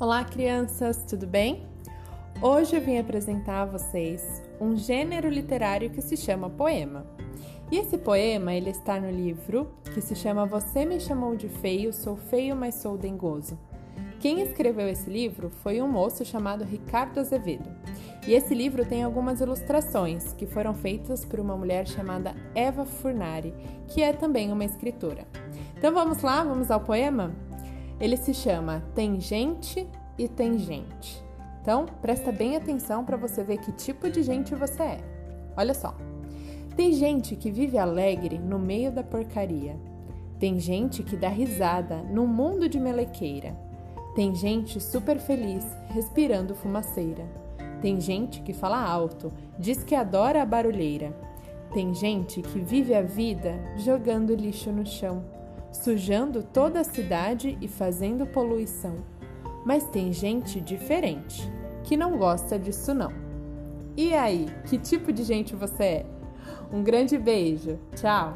Olá, crianças, tudo bem? Hoje eu vim apresentar a vocês um gênero literário que se chama poema. E esse poema ele está no livro que se chama Você me chamou de feio, sou feio, mas sou dengoso. Quem escreveu esse livro foi um moço chamado Ricardo Azevedo. E esse livro tem algumas ilustrações que foram feitas por uma mulher chamada Eva Furnari, que é também uma escritora. Então vamos lá, vamos ao poema? Ele se chama Tem Gente e Tem Gente. Então, presta bem atenção para você ver que tipo de gente você é. Olha só. Tem gente que vive alegre no meio da porcaria. Tem gente que dá risada num mundo de melequeira. Tem gente super feliz respirando fumaceira. Tem gente que fala alto, diz que adora a barulheira. Tem gente que vive a vida jogando lixo no chão sujando toda a cidade e fazendo poluição. Mas tem gente diferente, que não gosta disso não. E aí, que tipo de gente você é? Um grande beijo. Tchau.